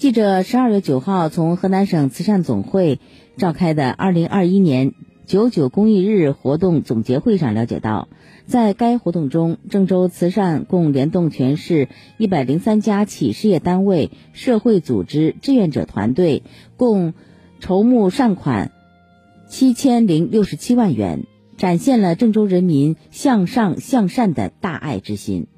记者十二月九号从河南省慈善总会召开的二零二一年九九公益日活动总结会上了解到在该活动中郑州慈善共联动全市一百零三家企事业单位社会组织志愿者团队共筹募善款七千零六十七万元展现了郑州人民向上向善的大爱之心。